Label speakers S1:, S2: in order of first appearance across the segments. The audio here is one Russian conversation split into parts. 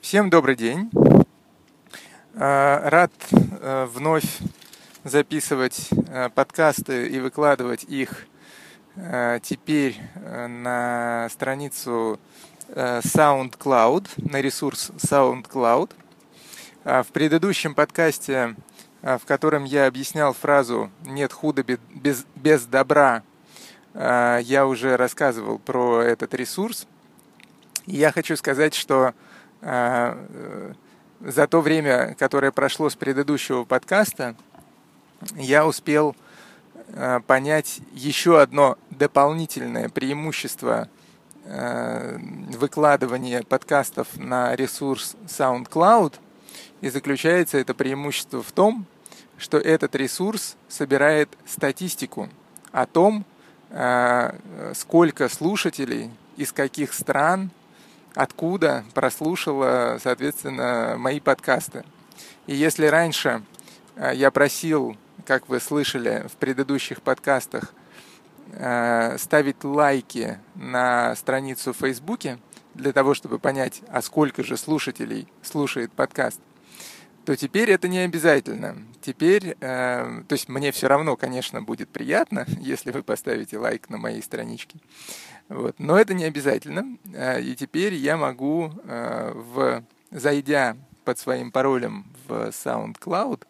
S1: Всем добрый день. А, рад э, вновь записывать э, подкасты и выкладывать их э, теперь на страницу SoundCloud, на ресурс SoundCloud. А, в предыдущем подкасте, в котором я объяснял фразу «нет худа без, без добра», я уже рассказывал про этот ресурс. Я хочу сказать, что э, за то время, которое прошло с предыдущего подкаста, я успел а, понять еще одно дополнительное преимущество а, выкладывания подкастов на ресурс SoundCloud. И заключается это преимущество в том, что этот ресурс собирает статистику о том, сколько слушателей из каких стран откуда прослушала, соответственно, мои подкасты. И если раньше э, я просил, как вы слышали в предыдущих подкастах, э, ставить лайки на страницу в Фейсбуке для того, чтобы понять, а сколько же слушателей слушает подкаст, то теперь это не обязательно. Теперь, э, то есть мне все равно, конечно, будет приятно, если вы поставите лайк на моей страничке. Вот. Но это не обязательно. А, и теперь я могу, а, в, зайдя под своим паролем в SoundCloud,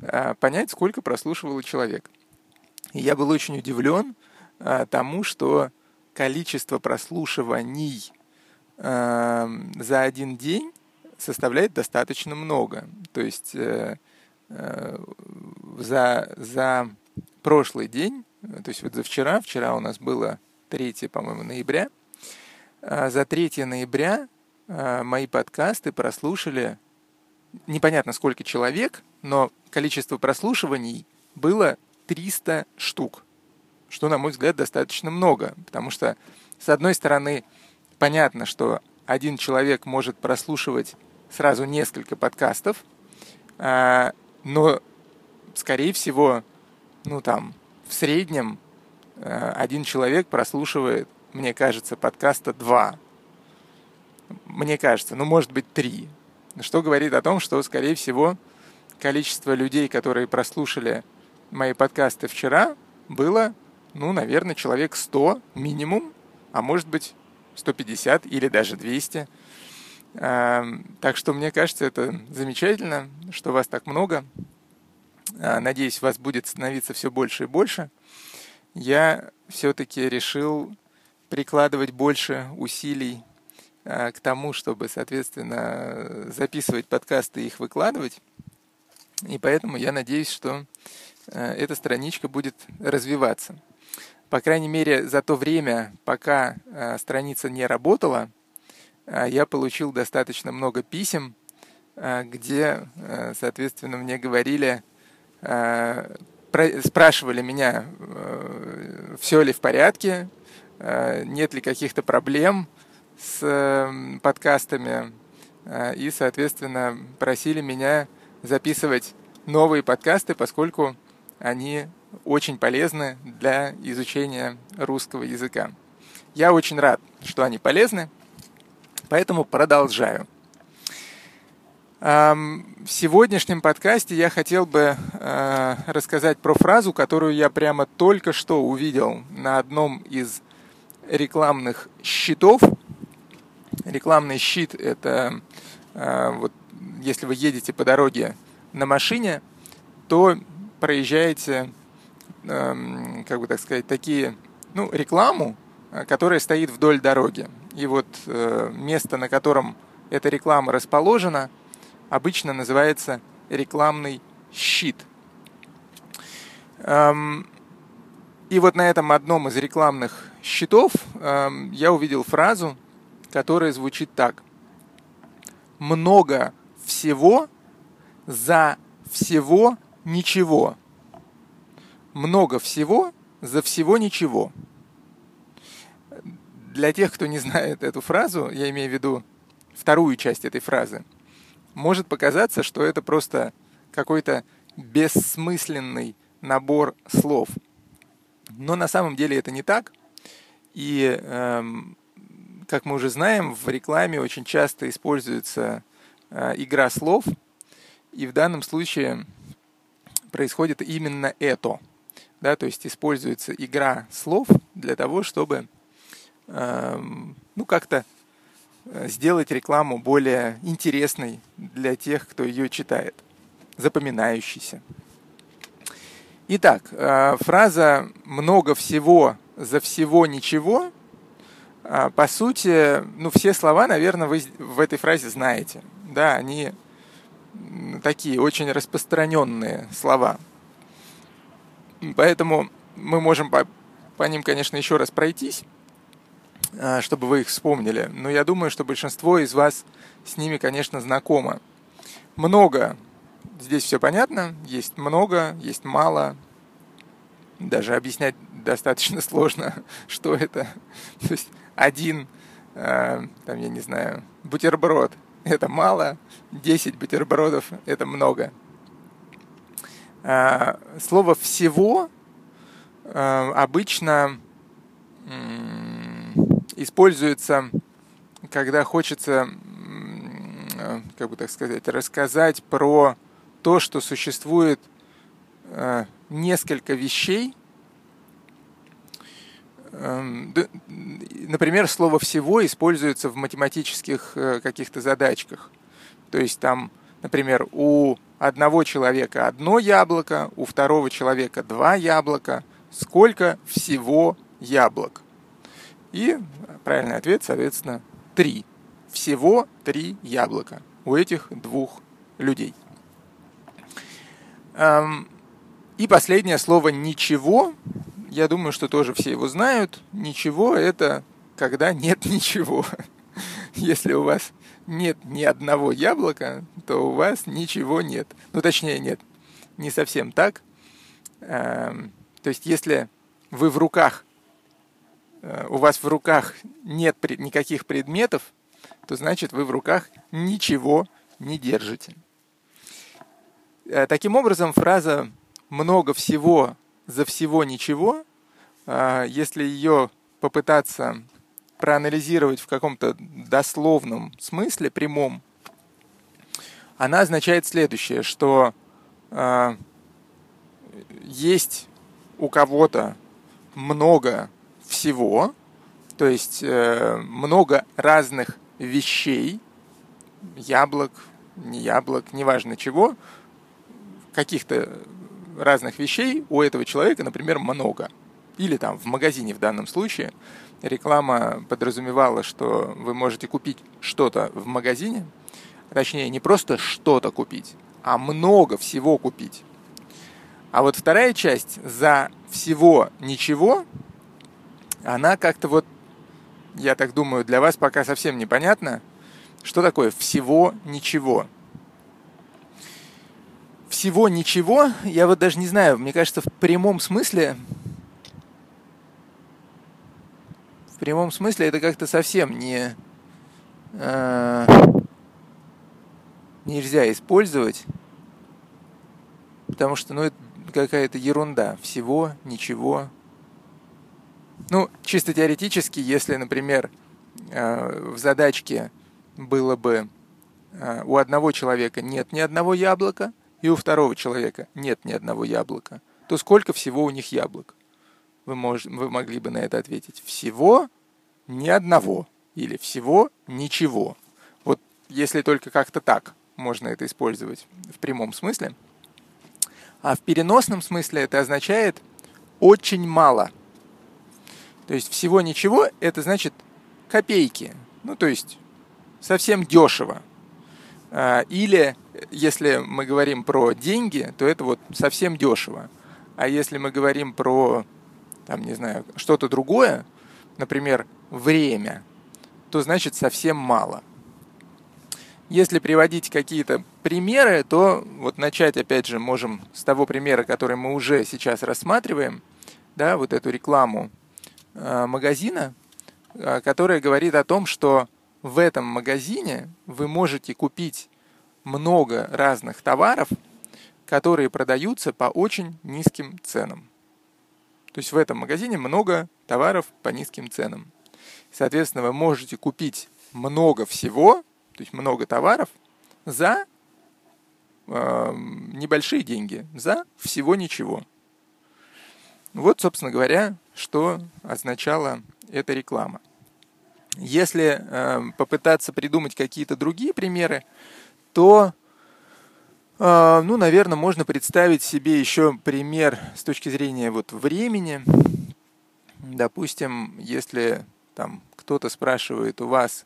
S1: а, понять, сколько прослушивал человек. И я был очень удивлен тому, что количество прослушиваний за один день составляет достаточно много. То есть э, э, за, за прошлый день, то есть вот за вчера, вчера у нас было 3, по-моему, ноября. А, за 3 ноября а, мои подкасты прослушали непонятно сколько человек, но количество прослушиваний было 300 штук, что, на мой взгляд, достаточно много, потому что, с одной стороны, понятно, что один человек может прослушивать сразу несколько подкастов, а, но, скорее всего, ну там, в среднем Э, один человек прослушивает, мне кажется, подкаста два. Мне кажется, ну, может быть, три. Что говорит о том, что, скорее всего, количество людей, которые прослушали мои подкасты вчера, было, ну, наверное, человек 100 минимум, а может быть 150 или даже 200. Эм, так что мне кажется, это замечательно, что вас так много. Э, надеюсь, вас будет становиться все больше и больше я все-таки решил прикладывать больше усилий а, к тому, чтобы, соответственно, записывать подкасты и их выкладывать. И поэтому я надеюсь, что а, эта страничка будет развиваться. По крайней мере, за то время, пока а, страница не работала, я получил достаточно много писем, где, соответственно, мне говорили спрашивали меня, э, все ли в порядке, нет ли каких-то проблем с подкастами, и, соответственно, просили меня записывать новые подкасты, поскольку они очень полезны для изучения русского языка. Я очень рад, что они полезны, поэтому продолжаю. В сегодняшнем подкасте я хотел бы э, рассказать про фразу, которую я прямо только что увидел на одном из рекламных щитов. Рекламный щит – это э, вот, если вы едете по дороге на машине, то проезжаете, эм, как бы так сказать, такие, ну, рекламу, э, которая стоит вдоль дороги. И вот место, на котором эта реклама расположена – обычно называется рекламный щит. Эм, и вот на этом одном из рекламных щитов эм, я увидел фразу, которая звучит так. Много всего за всего ничего. Много всего за всего ничего. Для тех, кто не знает эту фразу, я имею в виду вторую часть этой фразы, может показаться, что это просто какой-то бессмысленный набор слов. Но на самом деле это не так. И эм, как мы уже знаем, в рекламе очень часто используется э, игра слов, и в данном случае происходит именно это. Да, то есть используется игра слов для того, чтобы ну, как-то э, сделать рекламу более интересной для тех, кто ее читает, запоминающейся. Итак, э, фраза «много всего за всего ничего» а, по сути, ну, все слова, наверное, вы в этой фразе знаете. Да, они такие очень распространенные слова. Поэтому мы можем по, по ним, конечно, еще раз пройтись, чтобы вы их вспомнили. Но я думаю, что большинство из вас с ними, конечно, знакомо. Много. Здесь все понятно. Есть много, есть мало. Даже объяснять достаточно сложно, что это. То есть один, э, там, я не знаю, бутерброд – это мало, 10 бутербродов – это много. Э, слово «всего» обычно используется, когда хочется, как бы так сказать, рассказать про то, что существует несколько вещей – Эм, например, слово «всего» используется в математических э, каких-то задачках. То есть там, например, у одного человека одно яблоко, у второго человека два яблока. Сколько всего яблок? И правильный ответ, соответственно, три. Всего три яблока у этих двух людей. И последнее слово «ничего» я думаю, что тоже все его знают. Ничего – это когда нет ничего. Если у вас нет ни одного яблока, то у вас ничего нет. Ну, точнее, нет, не совсем так. То есть, если вы в руках, у вас в руках нет никаких предметов, то значит вы в руках ничего не держите. Э, таким образом, фраза «много всего за всего ничего, а, если ее попытаться проанализировать в каком-то дословном смысле, прямом, она означает следующее, что э, есть у кого-то много всего, то есть э, много разных вещей, яблок, не яблок, неважно чего, каких-то разных вещей у этого человека, например, много. Или там в магазине в данном случае. Реклама подразумевала, что вы можете купить что-то в магазине, точнее, не просто что-то купить, а много всего купить. А вот вторая часть за всего ничего, она как-то вот, я так думаю, для вас пока совсем непонятно, что такое всего ничего всего ничего, я вот даже не знаю, мне кажется, в прямом смысле, в прямом смысле это как-то совсем не э, нельзя использовать, потому что, ну, это какая-то ерунда, всего, ничего. Ну, чисто теоретически, если, например, э, в задачке было бы э, у одного человека нет ни одного яблока, и у второго человека нет ни одного яблока, то сколько всего у них яблок? Вы, мож, вы могли бы на это ответить. Всего ни одного. Или всего ничего. Вот если только как-то так можно это использовать в прямом смысле. А в переносном смысле это означает очень мало. То есть всего ничего это значит копейки. Ну, то есть совсем дешево. А, или если мы говорим про деньги, то это вот совсем дешево. А если мы говорим про, там, не знаю, что-то другое, например, время, то значит совсем мало. Если приводить какие-то примеры, то вот начать, опять же, можем с того примера, который мы уже сейчас рассматриваем, да, вот эту рекламу магазина, э, которая говорит о том, что в этом магазине вы можете купить много разных товаров, которые продаются по очень низким ценам. То есть в этом магазине много товаров по низким ценам. Соответственно, вы можете купить много всего, то есть много товаров, за э, небольшие деньги, за всего ничего. Вот, собственно говоря, что означала эта реклама. Если э, попытаться придумать какие-то другие примеры, то, э, ну, наверное, можно представить себе еще пример с точки зрения вот времени. Допустим, если там кто-то спрашивает у вас,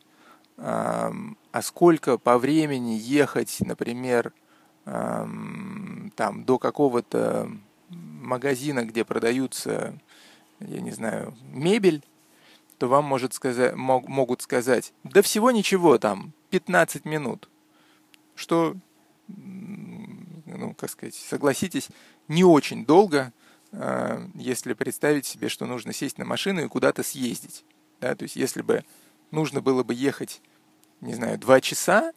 S1: э, а сколько по времени ехать, например, э, там до какого-то магазина, где продаются, я не знаю, мебель, то вам может сказать, мог, могут сказать, да всего ничего, там, 15 минут. Что, ну, как сказать, согласитесь, не очень долго, э, если представить себе, что нужно сесть на машину и куда-то съездить. Да? То есть, если бы нужно было бы ехать, не знаю, 2 часа,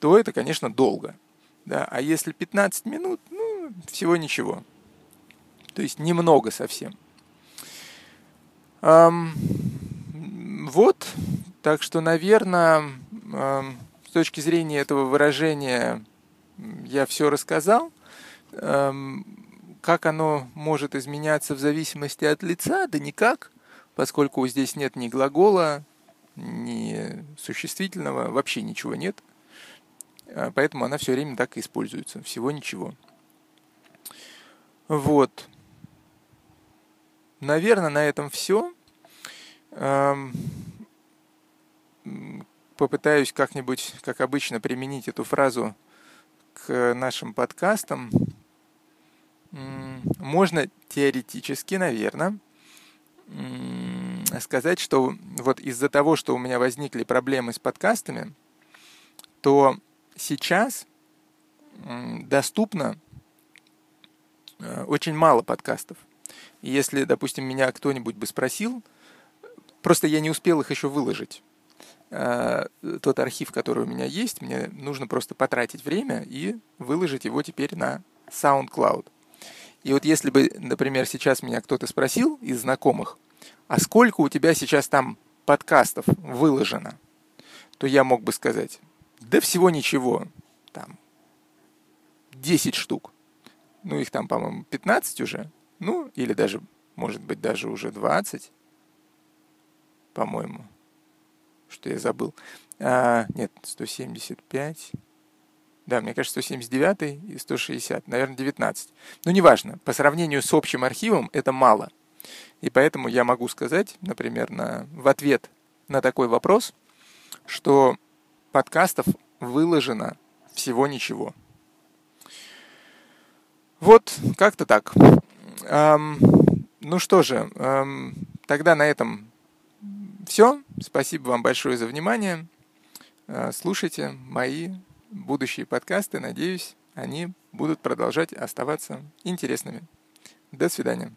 S1: то это, конечно, долго. Да? А если 15 минут, ну, всего ничего. То есть немного совсем. Вот, так что, наверное, с точки зрения этого выражения я все рассказал. Как оно может изменяться в зависимости от лица? Да никак, поскольку здесь нет ни глагола, ни существительного, вообще ничего нет. А, поэтому она все время так и используется. Всего ничего. Вот. Наверное, на этом все. Попытаюсь как-нибудь, как обычно, применить эту фразу к нашим подкастам. Можно теоретически, наверное, сказать, что вот из-за того, что у меня возникли проблемы с подкастами, то сейчас доступно э, очень мало подкастов. Если, допустим, меня кто-нибудь бы спросил, просто я не успел их еще выложить. А, тот архив, который у меня есть, мне нужно просто потратить время и выложить его теперь на SoundCloud. И вот если бы, например, сейчас меня кто-то спросил из знакомых, а сколько у тебя сейчас там подкастов выложено, то я мог бы сказать, да всего ничего, там 10 штук. Ну, их там, по-моему, 15 уже. Ну, или даже, может быть, даже уже 20, по-моему, что я забыл. А, нет, 175. Да, мне кажется, 179 и 160, наверное, 19. Ну, неважно, по сравнению с общим архивом это мало. И поэтому я могу сказать, например, на, в ответ на такой вопрос, что подкастов выложено всего ничего. Вот, как-то так. Ну что же, тогда на этом все. Спасибо вам большое за внимание. Э, слушайте мои будущие подкасты. Надеюсь, они будут продолжать оставаться интересными. До свидания.